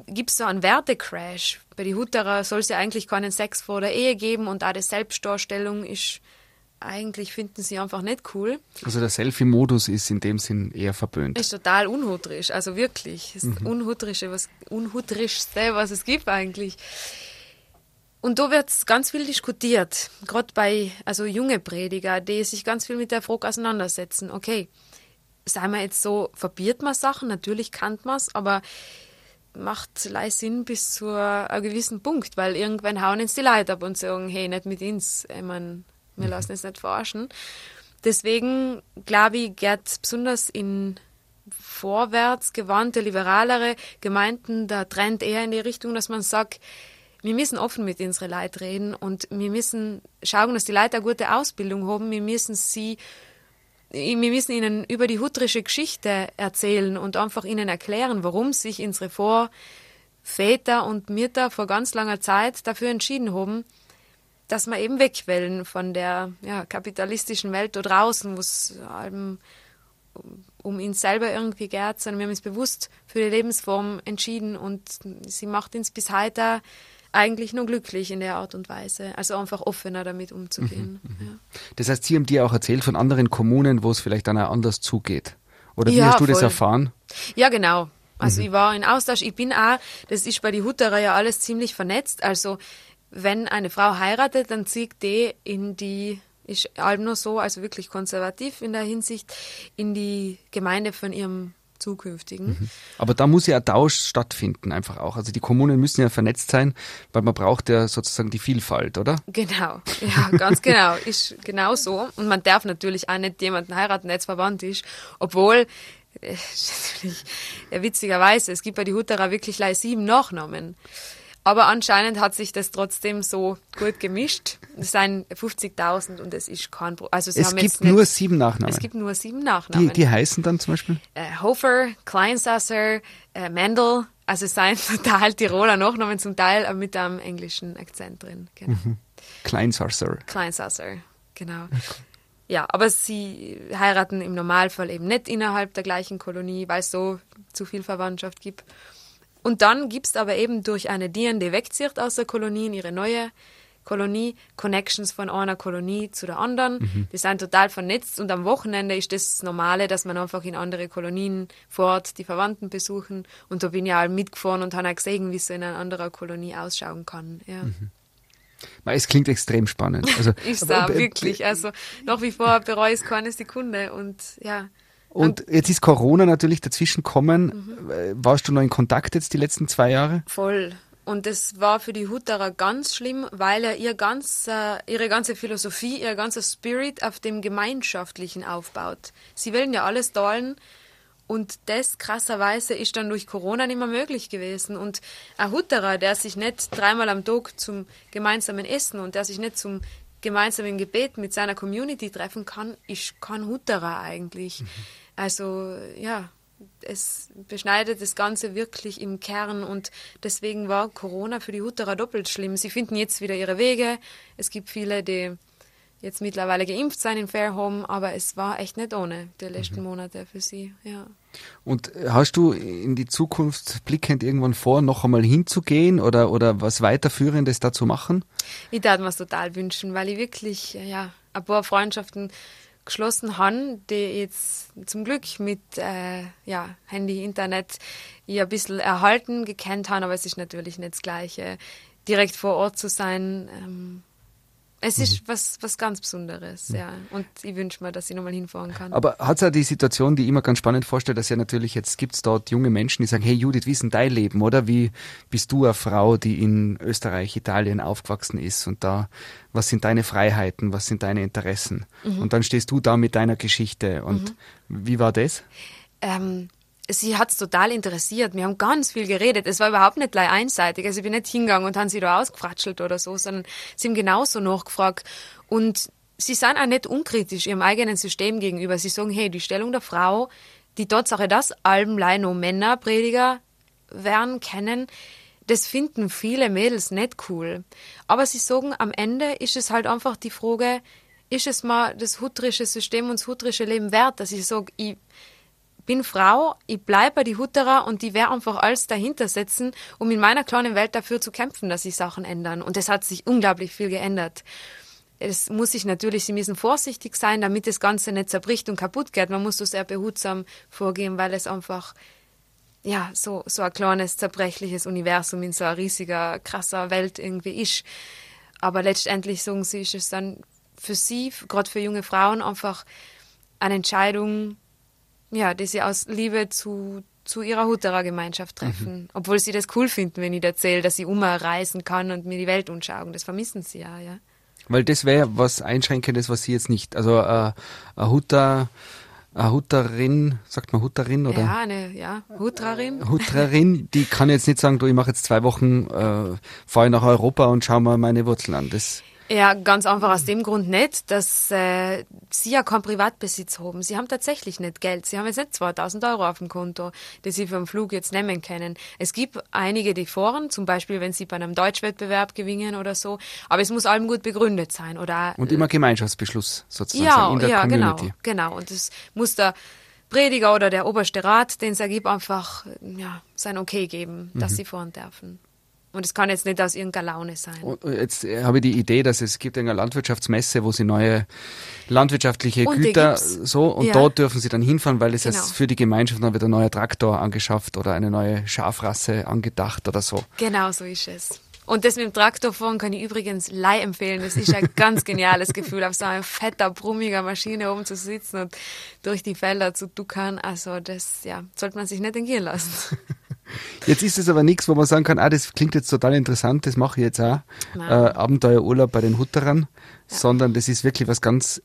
gibt es so einen Wertecrash. Bei den Hutterer soll es ja eigentlich keinen Sex vor der Ehe geben und auch die Selbstdarstellung ist eigentlich finden sie einfach nicht cool. Also der Selfie-Modus ist in dem Sinn eher verböhnt. Ist total unhutrisch, also wirklich. Das mhm. Unhutrische, was, Unhutrischste, was es gibt eigentlich. Und da wird ganz viel diskutiert, gerade bei also junge Prediger, die sich ganz viel mit der Frage auseinandersetzen. Okay, sei wir jetzt so, verbiert man Sachen, natürlich kann man es, aber macht leicht Sinn bis zu einem gewissen Punkt, weil irgendwann hauen uns die Leute ab und sagen, hey, nicht mit uns, ich mein, wir mhm. lassen es nicht forschen. Deswegen glaube ich, geht besonders in vorwärts gewandte, liberalere Gemeinden der Trend eher in die Richtung, dass man sagt, wir müssen offen mit unseren Leuten reden und wir müssen schauen, dass die Leute eine gute Ausbildung haben. Wir müssen sie wir müssen ihnen über die hutrische Geschichte erzählen und einfach ihnen erklären, warum sich unsere Vorväter und Mütter vor ganz langer Zeit dafür entschieden haben, dass wir eben wegwählen von der ja, kapitalistischen Welt da draußen, wo es um, um ihn selber irgendwie geht, sondern wir haben uns bewusst für die Lebensform entschieden und sie macht uns bis heute eigentlich nur glücklich in der Art und Weise. Also einfach offener damit umzugehen. Mhm, mhm. Ja. Das heißt, Sie haben dir auch erzählt von anderen Kommunen, wo es vielleicht dann auch anders zugeht. Oder wie ja, hast du voll. das erfahren? Ja, genau. Also mhm. ich war in Austausch. Ich bin auch, das ist bei die Hutterer ja alles ziemlich vernetzt. Also wenn eine Frau heiratet, dann zieht die in die ist allem nur so, also wirklich konservativ in der Hinsicht, in die Gemeinde von ihrem zukünftigen. Mhm. Aber da muss ja ein Tausch stattfinden, einfach auch. Also die Kommunen müssen ja vernetzt sein, weil man braucht ja sozusagen die Vielfalt, oder? Genau, ja, ganz genau. Ist genau so. Und man darf natürlich auch nicht jemanden heiraten, der jetzt verwandt ist, obwohl äh, natürlich, ja, witzigerweise, es gibt bei die Hutterer wirklich gleich sieben Nachnamen. Aber anscheinend hat sich das trotzdem so gut gemischt. Es sind 50.000 und es ist kein Problem. Also es gibt nur nicht, sieben Nachnamen. Es gibt nur sieben Nachnamen. Die, die heißen dann zum Beispiel? Äh, Hofer, Kleinsasser, äh, Mendel. Also es sind total Tiroler Nachnamen, zum Teil mit einem englischen Akzent drin. Genau. Mhm. Kleinsasser. Kleinsasser, genau. Okay. Ja, aber sie heiraten im Normalfall eben nicht innerhalb der gleichen Kolonie, weil es so zu viel Verwandtschaft gibt. Und dann gibt's aber eben durch eine, die die wegzieht aus der Kolonie in ihre neue Kolonie, Connections von einer Kolonie zu der anderen. Mhm. Die sind total vernetzt und am Wochenende ist das Normale, dass man einfach in andere Kolonien fort die Verwandten besuchen. Und da bin ich auch mitgefahren und habe auch gesehen, wie es in einer anderen Kolonie ausschauen kann. Ja. Mhm. Es klingt extrem spannend. Also, ist auch wirklich. Also nach wie vor bereue ich es keine Sekunde und ja. Und jetzt ist Corona natürlich dazwischen gekommen. Mhm. Warst du noch in Kontakt jetzt die letzten zwei Jahre? Voll. Und das war für die Hutterer ganz schlimm, weil er ihr ganz, äh, ihre ganze Philosophie, ihr ganzer Spirit auf dem Gemeinschaftlichen aufbaut. Sie wollen ja alles teilen. Und das krasserweise ist dann durch Corona nicht mehr möglich gewesen. Und ein Hutterer, der sich nicht dreimal am Tag zum gemeinsamen Essen und der sich nicht zum gemeinsamen Gebet mit seiner Community treffen kann, ist kein Hutterer eigentlich. Mhm. Also ja, es beschneidet das Ganze wirklich im Kern und deswegen war Corona für die Hutterer doppelt schlimm. Sie finden jetzt wieder ihre Wege. Es gibt viele, die jetzt mittlerweile geimpft sein in Fairhome, aber es war echt nicht ohne die letzten mhm. Monate für sie, ja. Und hast du in die Zukunft blickend irgendwann vor, noch einmal hinzugehen oder, oder was weiterführendes dazu machen? Ich darf mir total wünschen, weil ich wirklich, ja, ein paar Freundschaften geschlossen habe, die jetzt zum Glück mit äh, ja, Handy, Internet ich ein bisschen erhalten, gekannt haben, aber es ist natürlich nicht das Gleiche, direkt vor Ort zu sein. Ähm, es ist mhm. was, was ganz Besonderes, ja. Und ich wünsche mir, dass ich nochmal hinfahren kann. Aber hat es auch die Situation, die ich immer ganz spannend vorstelle, dass ja natürlich jetzt gibt es dort junge Menschen, die sagen, hey Judith, wie ist denn dein Leben, oder? Wie bist du eine Frau, die in Österreich, Italien aufgewachsen ist und da, was sind deine Freiheiten, was sind deine Interessen? Mhm. Und dann stehst du da mit deiner Geschichte. Und mhm. wie war das? Ähm, sie hat es total interessiert. Wir haben ganz viel geredet. Es war überhaupt nicht einseitig. Also ich bin nicht hingegangen und haben sie da ausgefratschelt oder so, sondern sie haben genauso nachgefragt. Und sie sind auch nicht unkritisch ihrem eigenen System gegenüber. Sie sagen, hey, die Stellung der Frau, die Tatsache, dass allem nur Männer Prediger werden kennen, das finden viele Mädels nicht cool. Aber sie sagen, am Ende ist es halt einfach die Frage, ist es mal das hutterische System und das hutterische Leben wert, dass ich sage, ich bin Frau, ich bleibe bei die Hutterer und die werde einfach alles dahinter setzen, um in meiner kleinen Welt dafür zu kämpfen, dass sich Sachen ändern. Und es hat sich unglaublich viel geändert. Es muss sich natürlich, sie müssen vorsichtig sein, damit das Ganze nicht zerbricht und kaputt geht. Man muss so sehr behutsam vorgehen, weil es einfach, ja, so, so ein kleines, zerbrechliches Universum in so einer riesiger, krasser Welt irgendwie ist. Aber letztendlich, sagen sie, ist es dann für sie, gerade für junge Frauen, einfach eine Entscheidung, ja, die sie aus Liebe zu, zu ihrer Hutterer Gemeinschaft treffen. Mhm. Obwohl sie das cool finden, wenn ich erzähle, dass ich umreisen kann und mir die Welt anschauen. Das vermissen sie ja, ja. Weil das wäre was Einschränkendes, was sie jetzt nicht. Also äh, ein Hutter, eine Hutterin, sagt man Hutterin oder? Ja, eine, ja, Hutterin. Hutterin, die kann jetzt nicht sagen, du, ich mache jetzt zwei Wochen, äh, fahre nach Europa und schau mal meine Wurzeln an. Das ja, ganz einfach aus dem Grund nicht, dass äh, sie ja keinen Privatbesitz haben. Sie haben tatsächlich nicht Geld. Sie haben jetzt nicht 2000 Euro auf dem Konto, die sie für den Flug jetzt nehmen können. Es gibt einige, die fahren, zum Beispiel, wenn sie bei einem Deutschwettbewerb gewinnen oder so. Aber es muss allem gut begründet sein. Oder, Und immer Gemeinschaftsbeschluss sozusagen ja, in der ja, Community. Genau, genau. Und es muss der Prediger oder der oberste Rat, den es ergibt, einfach ja, sein Okay geben, dass mhm. sie fahren dürfen. Und es kann jetzt nicht aus irgendeiner Laune sein. Und jetzt äh, habe ich die Idee, dass es gibt eine Landwirtschaftsmesse, wo sie neue landwirtschaftliche und Güter so und ja. dort dürfen sie dann hinfahren, weil es genau. ist für die Gemeinschaft dann wieder ein neuer Traktor angeschafft oder eine neue Schafrasse angedacht oder so. Genau so ist es. Und das mit dem Traktorfahren kann ich übrigens leih empfehlen. Das ist ein ganz geniales Gefühl, auf so einer fetter, brummiger Maschine oben zu sitzen und durch die Felder zu duckern. Also das, ja, sollte man sich nicht entgehen lassen. Jetzt ist es aber nichts, wo man sagen kann, ah, das klingt jetzt total interessant, das mache ich jetzt auch. Äh, Abenteuerurlaub bei den Hutterern, ja. sondern das ist wirklich was ganz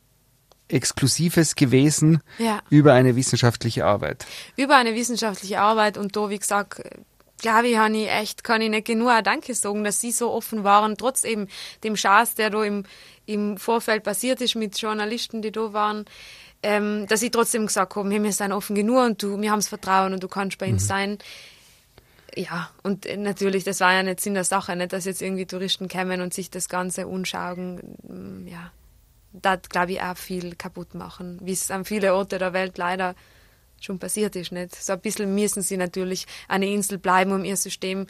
Exklusives gewesen ja. über eine wissenschaftliche Arbeit. Über eine wissenschaftliche Arbeit und da, wie gesagt, glaube ich, habe ich echt, kann ich nicht genug Danke sagen, dass sie so offen waren, trotz eben dem Schaß, der da im, im Vorfeld passiert ist mit Journalisten, die da waren, ähm, dass sie trotzdem gesagt haben, hey, wir sind offen genug und du, wir haben das Vertrauen und du kannst bei uns mhm. sein ja, und natürlich, das war ja nicht Sinn der Sache, nicht, dass jetzt irgendwie Touristen kommen und sich das Ganze anschauen. Mm, ja, das glaube ich auch viel kaputt machen, wie es an vielen Orten der Welt leider schon passiert ist. Nicht? So ein bisschen müssen sie natürlich eine Insel bleiben, um ihr System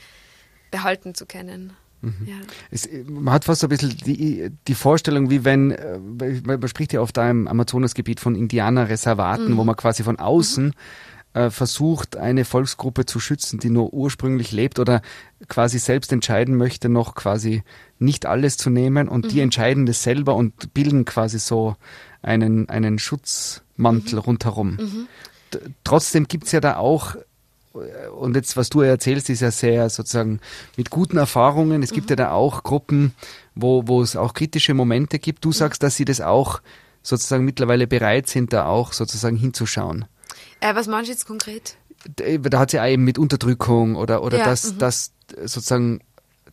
behalten zu können. Mhm. Ja. Es, man hat fast so ein bisschen die, die Vorstellung, wie wenn, äh, man spricht ja oft da im Amazonasgebiet von Indianerreservaten, mhm. wo man quasi von außen mhm äh, versucht, eine Volksgruppe zu schützen, die nur ursprünglich lebt oder quasi selbst entscheiden möchte, noch quasi nicht alles zu nehmen und mhm. die entscheiden das selber und bilden quasi so einen, einen Schutzmantel mhm. rundherum. Mhm. Trotzdem gibt's ja da auch äh, und jetzt, was du erzählst, ist ja sehr sozusagen mit guten Erfahrungen. Es gibt ja mhm. da auch Gruppen, wo, wo es auch kritische Momente gibt. Du sagst, dass sie das auch sozusagen mittlerweile bereit sind, da auch sozusagen hinzuschauen. Äh, was meinst du jetzt konkret? Da hat sie ja eben mit Unterdrückung oder, oder ja, dass, mhm. dass sozusagen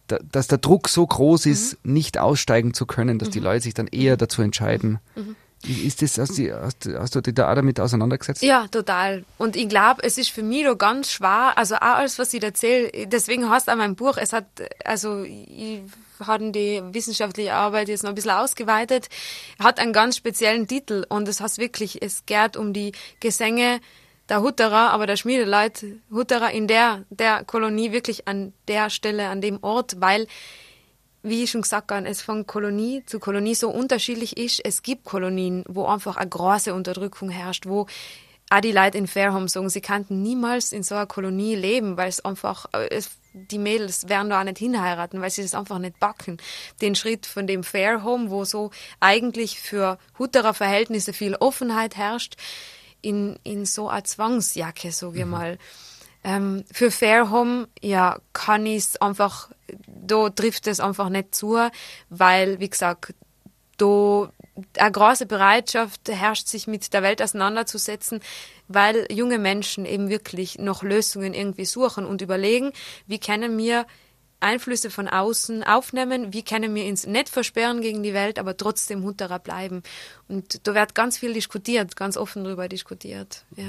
dass der Druck so groß ist, mhm. nicht aussteigen zu können, dass mhm. die Leute sich dann eher dazu entscheiden. Mhm. Ist das, hast, du, hast, hast du dich da auch damit auseinandergesetzt? Ja, total. Und ich glaube, es ist für mich da ganz schwer, also auch alles, was ich erzähle, deswegen heißt auch mein Buch, es hat, also ich haben die wissenschaftliche Arbeit jetzt noch ein bisschen ausgeweitet, hat einen ganz speziellen Titel und es heißt wirklich, es geht um die Gesänge der Hutterer, aber der Schmiedeleut Hutterer in der, der Kolonie wirklich an der Stelle, an dem Ort, weil wie ich schon gesagt habe, es von Kolonie zu Kolonie so unterschiedlich ist. Es gibt Kolonien, wo einfach eine große Unterdrückung herrscht, wo auch die Leute in Fairhome sagen, sie könnten niemals in so einer Kolonie leben, weil es einfach, es, die Mädels werden da auch nicht hinheiraten, weil sie das einfach nicht backen. Den Schritt von dem Fairhome, wo so eigentlich für Hutterer Verhältnisse viel Offenheit herrscht, in, in so eine Zwangsjacke, sage ich mhm. mal. Ähm, für Fairhome, ja, kann ich es einfach, da trifft es einfach nicht zu, weil, wie gesagt, da eine große Bereitschaft herrscht, sich mit der Welt auseinanderzusetzen, weil junge Menschen eben wirklich noch Lösungen irgendwie suchen und überlegen, wie können wir Einflüsse von außen aufnehmen, wie können wir uns nicht versperren gegen die Welt, aber trotzdem Hutterer bleiben. Und da wird ganz viel diskutiert, ganz offen darüber diskutiert. Ja.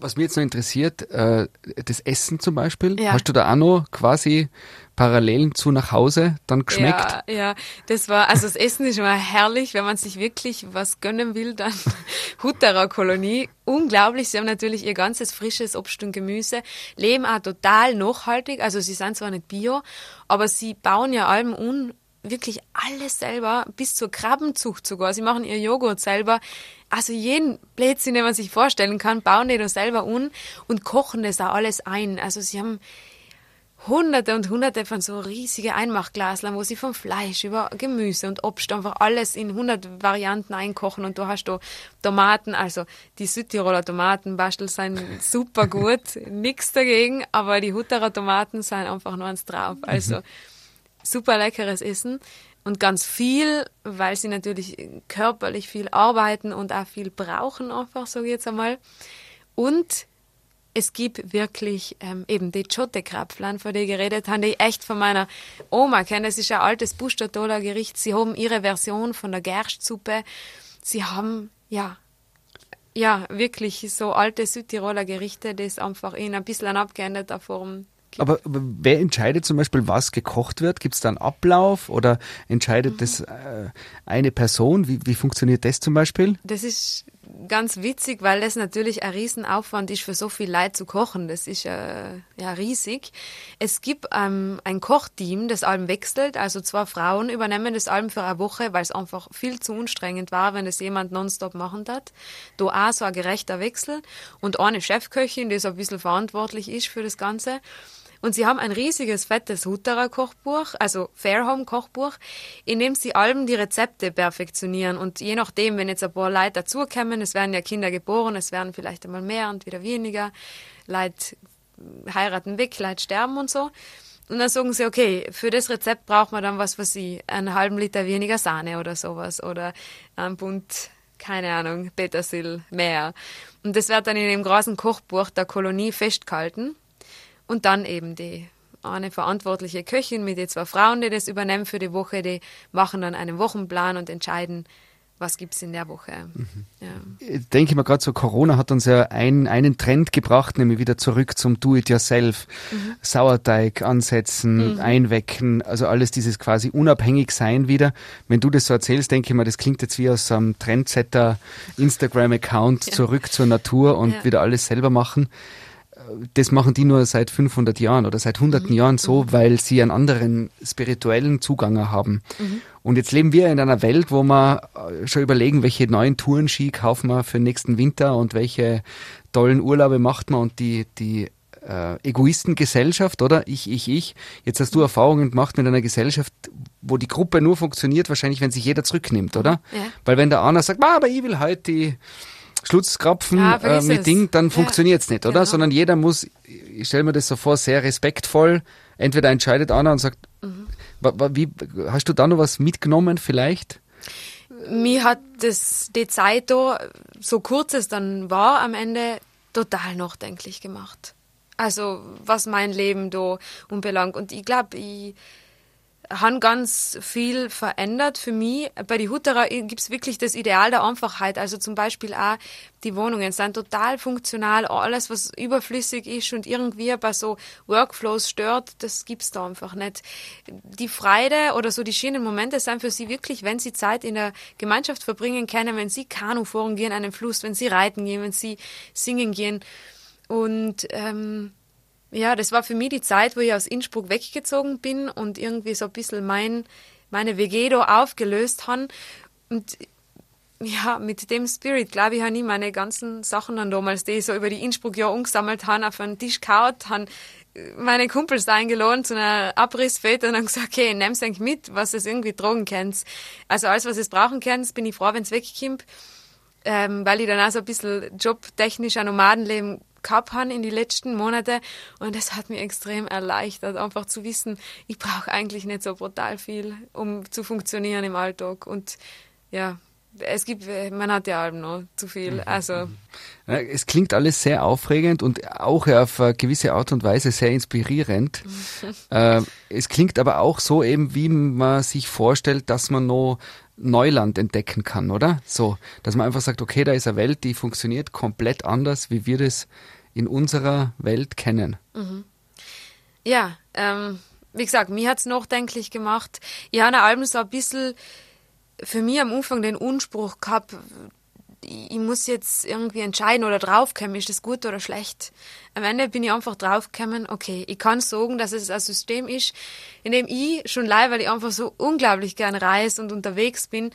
Was mich jetzt noch interessiert, äh, das Essen zum Beispiel, ja. hast du da auch noch quasi Parallelen zu nach Hause dann geschmeckt? Ja, ja, das war, also das Essen ist immer herrlich, wenn man sich wirklich was gönnen will, dann Hutterer Kolonie. Unglaublich, sie haben natürlich ihr ganzes frisches Obst und Gemüse, leben auch total nachhaltig, also sie sind zwar nicht bio, aber sie bauen ja allem un wirklich alles selber, bis zur Krabbenzucht sogar. Sie machen ihr Joghurt selber. Also jeden Blödsinn, den man sich vorstellen kann, bauen die da selber un und kochen das auch alles ein. Also sie haben hunderte und hunderte von so riesige Einmachglaslern, wo sie vom Fleisch über Gemüse und Obst einfach alles in hundert Varianten einkochen und du hast da Tomaten, also die Südtiroler Tomatenbastel sind super gut, nichts dagegen, aber die Hutterer Tomaten sind einfach nur eins drauf, also mhm. Super leckeres Essen und ganz viel, weil sie natürlich körperlich viel arbeiten und auch viel brauchen einfach, ich jetzt einmal und es gibt wirklich ähm, eben die Schotte-Krapflein, von denen ich geredet habe, die echt von meiner Oma kennen. Das ist ein altes Bustertoler Gericht. Sie haben ihre Version von der Gerstsuppe. Sie haben, ja, ja, wirklich so alte Südtiroler Gerichte, das einfach in ein bisschen abgeänderter Form aber wer entscheidet zum Beispiel, was gekocht wird? Gibt es da einen Ablauf oder entscheidet mhm. das äh, eine Person? Wie, wie funktioniert das zum Beispiel? Das ist ganz witzig, weil das natürlich ein Riesenaufwand ist, für so viel Leid zu kochen. Das ist äh, ja riesig. Es gibt ähm, ein Kochteam, das allem wechselt. Also zwei Frauen übernehmen das allem für eine Woche, weil es einfach viel zu anstrengend war, wenn es jemand nonstop machen hat. Da auch so ein gerechter Wechsel. Und eine Chefköchin, die so ein bisschen verantwortlich ist für das Ganze. Und sie haben ein riesiges, fettes Hutterer Kochbuch, also Fairhome Kochbuch, in dem sie allem die Rezepte perfektionieren. Und je nachdem, wenn jetzt ein paar Leute dazukommen, es werden ja Kinder geboren, es werden vielleicht einmal mehr und wieder weniger, Leute heiraten weg, Leute sterben und so. Und dann sagen sie, okay, für das Rezept braucht man dann was für sie, einen halben Liter weniger Sahne oder sowas oder ein Bund, keine Ahnung, Petersil mehr. Und das wird dann in dem großen Kochbuch der Kolonie festgehalten. Und dann eben die eine verantwortliche Köchin mit den zwei Frauen, die das übernehmen für die Woche, die machen dann einen Wochenplan und entscheiden, was gibt es in der Woche. Mhm. Ja. Ich denke mal, gerade so Corona hat uns ja ein, einen Trend gebracht, nämlich wieder zurück zum Do-it-yourself. Mhm. Sauerteig ansetzen, mhm. einwecken, also alles dieses quasi unabhängig sein wieder. Wenn du das so erzählst, denke ich mal, das klingt jetzt wie aus einem Trendsetter Instagram-Account ja. zurück zur Natur und ja. wieder alles selber machen das machen die nur seit 500 Jahren oder seit hunderten mhm. Jahren so, mhm. weil sie einen anderen spirituellen Zugang haben. Mhm. Und jetzt leben wir in einer Welt, wo wir äh, schon überlegen, welche neuen Tourenski kaufen wir für den nächsten Winter und welche tollen Urlaube macht man und die, die äh, Egoistengesellschaft, oder? Ich, ich, ich. Jetzt hast du mhm. Erfahrungen gemacht mit einer Gesellschaft, wo die Gruppe nur funktioniert, wahrscheinlich, wenn sich jeder zurücknimmt, oder? Ja. Weil wenn der einer sagt, aber ich will heute die Schlutzkrapfen ah, äh, mit Ding, dann ja. funktioniert's nicht, oder? Genau. Sondern jeder muss, ich stelle mir das so vor, sehr respektvoll, entweder entscheidet einer und sagt, mhm. wie, hast du da noch was mitgenommen vielleicht? Mir hat das, die Zeit da, so kurz es dann war, am Ende total nachdenklich gemacht. Also, was mein Leben da unbelangt. Und ich glaube, ich, haben ganz viel verändert für mich. Bei die Hutterer gibt's wirklich das Ideal der Einfachheit. Also zum Beispiel auch die Wohnungen sind total funktional. Alles, was überflüssig ist und irgendwie bei so Workflows stört, das gibt's da einfach nicht. Die Freude oder so die schönen Momente sind für sie wirklich, wenn sie Zeit in der Gemeinschaft verbringen können, wenn sie Kanu fahren gehen an einem Fluss, wenn sie reiten gehen, wenn sie singen gehen. Und ähm, ja, das war für mich die Zeit, wo ich aus Innsbruck weggezogen bin und irgendwie so ein bisschen mein, meine da aufgelöst habe. Und ja, mit dem Spirit, glaube ich, habe ich meine ganzen Sachen dann damals, die ich so über die Innsbruck ja umgesammelt habe, auf einen Tisch kaut, habe meine Kumpels eingeladen zu einer Abrissfete und dann gesagt, okay, nehm's eigentlich mit, was es irgendwie tragen könnt. Also alles, was es brauchen könnt, bin ich froh, wenn es wegkommt. Ähm, weil ich dann auch so ein bisschen jobtechnisch ein Nomadenleben gehabt habe in die letzten Monate und das hat mir extrem erleichtert, einfach zu wissen, ich brauche eigentlich nicht so brutal viel, um zu funktionieren im Alltag und ja, es gibt, man hat ja allem noch zu viel. Mhm, also mhm. es klingt alles sehr aufregend und auch auf eine gewisse Art und Weise sehr inspirierend. äh, es klingt aber auch so eben, wie man sich vorstellt, dass man noch Neuland entdecken kann, oder? So, dass man einfach sagt, okay, da ist eine Welt, die funktioniert komplett anders, wie wir das in unserer Welt kennen. Mhm. Ja, ähm, wie gesagt, mir hat es nachdenklich gemacht. Ich habe Alben so ein bisschen für mich am Anfang den Unspruch gehabt, ich muss jetzt irgendwie entscheiden oder draufkommen, ist das gut oder schlecht. Am Ende bin ich einfach draufgekommen, okay, ich kann sagen, dass es ein System ist, in dem ich schon leider, weil ich einfach so unglaublich gern reise und unterwegs bin,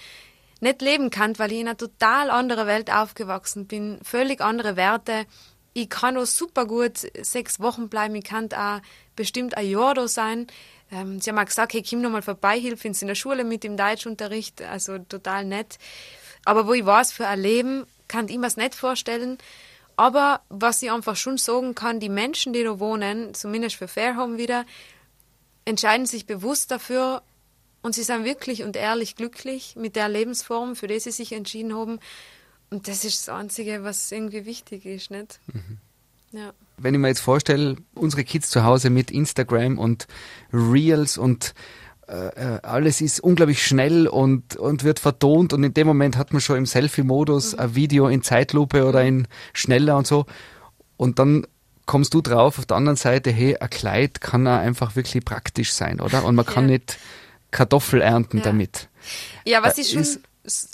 nicht leben kann, weil ich in einer total anderen Welt aufgewachsen bin, völlig andere Werte. Ich kann auch super gut sechs Wochen bleiben, ich kann auch bestimmt ein Jahr da sein. Ähm, sie haben auch gesagt, hey, komm noch mal vorbei, hilf uns in der Schule mit dem Deutschunterricht, also total nett. Aber wo ich weiß, für ein Leben kann ich mir es nicht vorstellen. Aber was ich einfach schon sagen kann, die Menschen, die da wohnen, zumindest für Fairhome wieder, entscheiden sich bewusst dafür und sie sind wirklich und ehrlich glücklich mit der Lebensform, für die sie sich entschieden haben. Und das ist das Einzige, was irgendwie wichtig ist, nicht? Mhm. Ja. Wenn ich mir jetzt vorstelle, unsere Kids zu Hause mit Instagram und Reels und äh, äh, alles ist unglaublich schnell und, und wird vertont und in dem Moment hat man schon im Selfie-Modus mhm. ein Video in Zeitlupe oder in schneller und so und dann kommst du drauf auf der anderen Seite, hey, ein Kleid kann auch einfach wirklich praktisch sein, oder? Und man kann ja. nicht Kartoffel ernten ja. damit. Ja, was äh, ist schon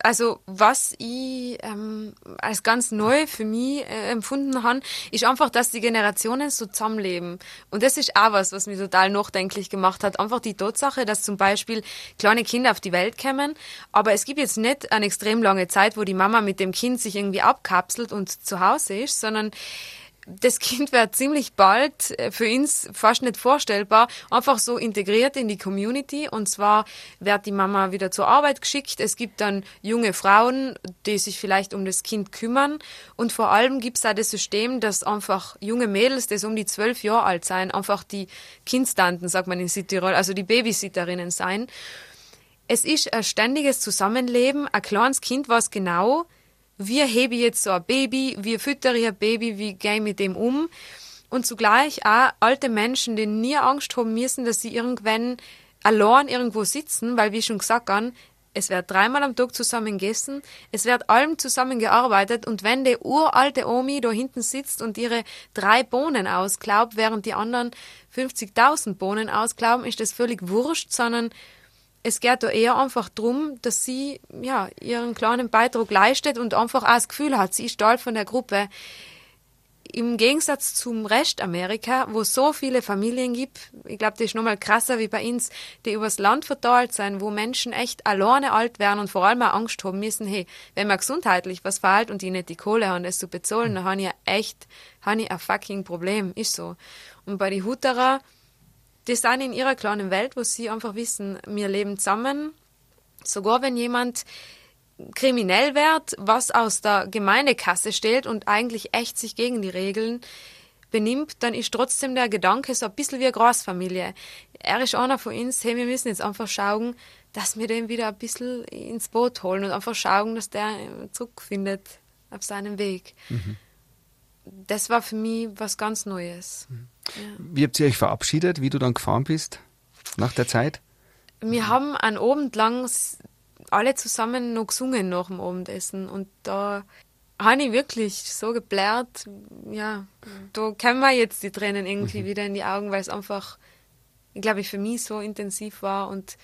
also was ich ähm, als ganz neu für mich äh, empfunden habe, ist einfach, dass die Generationen so zusammenleben. Und das ist auch was, was mich total nachdenklich gemacht hat. Einfach die Tatsache, dass zum Beispiel kleine Kinder auf die Welt kommen, aber es gibt jetzt nicht eine extrem lange Zeit, wo die Mama mit dem Kind sich irgendwie abkapselt und zu Hause ist, sondern das Kind wird ziemlich bald äh, für uns fast nicht vorstellbar, einfach so integriert in die Community. Und zwar wird die Mama wieder zur Arbeit geschickt. Es gibt dann junge Frauen, die sich vielleicht um das Kind kümmern. Und vor allem gibt es auch das System, dass einfach junge Mädels, die um die zwölf Jahre alt sein, einfach die Kindstanten, sagt man in Südtirol, also die Babysitterinnen sein. Es ist ein ständiges Zusammenleben. Ein kleines Kind weiß genau, wie hebe jetzt so ein Baby, wie füttere ein Baby, wie gehe mit dem um. Und zugleich auch alte Menschen, die nie Angst haben müssen, dass sie irgendwann allein irgendwo sitzen, weil wie schon gesagt habe, es wird dreimal am Tag zusammen gegessen, es wird allem zusammen gearbeitet und wenn die uralte Omi da hinten sitzt und ihre drei Bohnen ausklaubt, während die anderen 50.000 Bohnen ausklauben, ist das völlig wurscht, sondern es geht da eher einfach darum, dass sie ja, ihren kleinen Beitrag leistet und einfach auch das Gefühl hat, sie ist Teil von der Gruppe. Im Gegensatz zum Rest Amerika, wo es so viele Familien gibt, ich glaube, das ist nochmal krasser wie bei uns, die übers Land verteilt sind, wo Menschen echt alleine alt werden und vor allem auch Angst haben müssen, hey, wenn man gesundheitlich was verhält und die nicht die Kohle haben, das zu bezahlen, dann habe ich echt, habe ich ein fucking Problem, ist so. Und bei den Hutterer, die sind in ihrer kleinen Welt, wo sie einfach wissen, wir leben zusammen. Sogar wenn jemand kriminell wird, was aus der Gemeindekasse stellt und eigentlich echt sich gegen die Regeln benimmt, dann ist trotzdem der Gedanke so ein bisschen wie eine Großfamilie. Er ist einer von uns, hey, wir müssen jetzt einfach schauen, dass wir den wieder ein bisschen ins Boot holen und einfach schauen, dass der zurückfindet auf seinem Weg. Mhm. Das war für mich was ganz Neues. Mhm. Wie habt ihr euch verabschiedet, wie du dann gefahren bist nach der Zeit? Wir haben einen Abend lang alle zusammen noch gesungen nach dem Abendessen und da habe ich wirklich so geblärt, ja, da kommen wir jetzt die Tränen irgendwie mhm. wieder in die Augen, weil es einfach, ich glaube, für mich so intensiv war und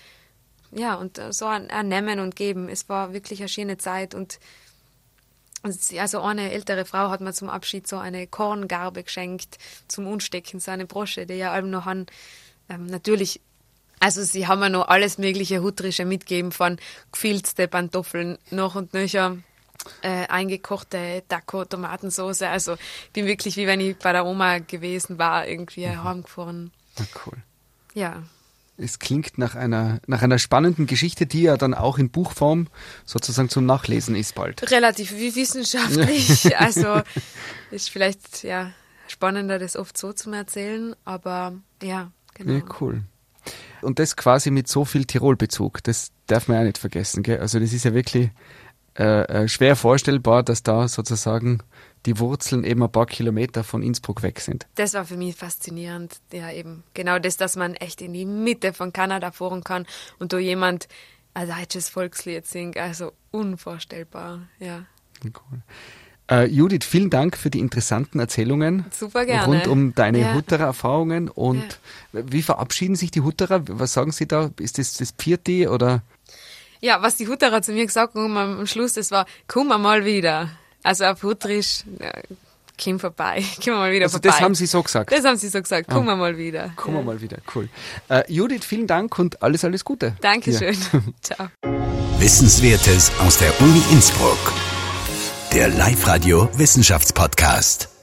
ja, und so ein, ein Nehmen und Geben. Es war wirklich eine schöne Zeit und also eine ältere Frau hat mir zum Abschied so eine Korngarbe geschenkt zum Unstecken, so eine Brosche, die ja allem noch an, ähm, natürlich also sie haben mir noch alles mögliche Hutrische mitgegeben, von gefilzte Pantoffeln noch und nöcher, äh, eingekochte Taco, Tomatensauce. Also ich bin wirklich wie wenn ich bei der Oma gewesen war, irgendwie mhm. heimgefahren. Na cool. Ja. Es klingt nach einer, nach einer spannenden Geschichte, die ja dann auch in Buchform sozusagen zum Nachlesen ist bald. Relativ wie wissenschaftlich. also ist vielleicht ja spannender, das oft so zu erzählen, aber ja, genau. Ja, cool. Und das quasi mit so viel Tirol-Bezug. Das darf man ja nicht vergessen. Gell? Also das ist ja wirklich äh, äh, schwer vorstellbar, dass da sozusagen die Wurzeln eben ein paar Kilometer von Innsbruck weg sind. Das war für mich faszinierend. Ja, eben genau das, dass man echt in die Mitte von Kanada fahren kann und da jemand ein deutsches Volkslied singt. Also unvorstellbar, ja. Cool. Äh, Judith, vielen Dank für die interessanten Erzählungen Super gerne. rund um deine ja. Hutterer-Erfahrungen. Und ja. wie verabschieden sich die Hutterer? Was sagen sie da? Ist das das Vierte oder? Ja, was die Hutterer zu mir gesagt haben am Schluss, das war, komm mal wieder. Also auf Hutterisch, ja, komm vorbei, komm mal wieder also vorbei. Das haben sie so gesagt? Das haben sie so gesagt, komm ah. mal wieder. Komm ja. mal wieder, cool. Äh, Judith, vielen Dank und alles, alles Gute. Dankeschön. Ciao. Wissenswertes aus der Uni Innsbruck der Live-Radio Wissenschaftspodcast.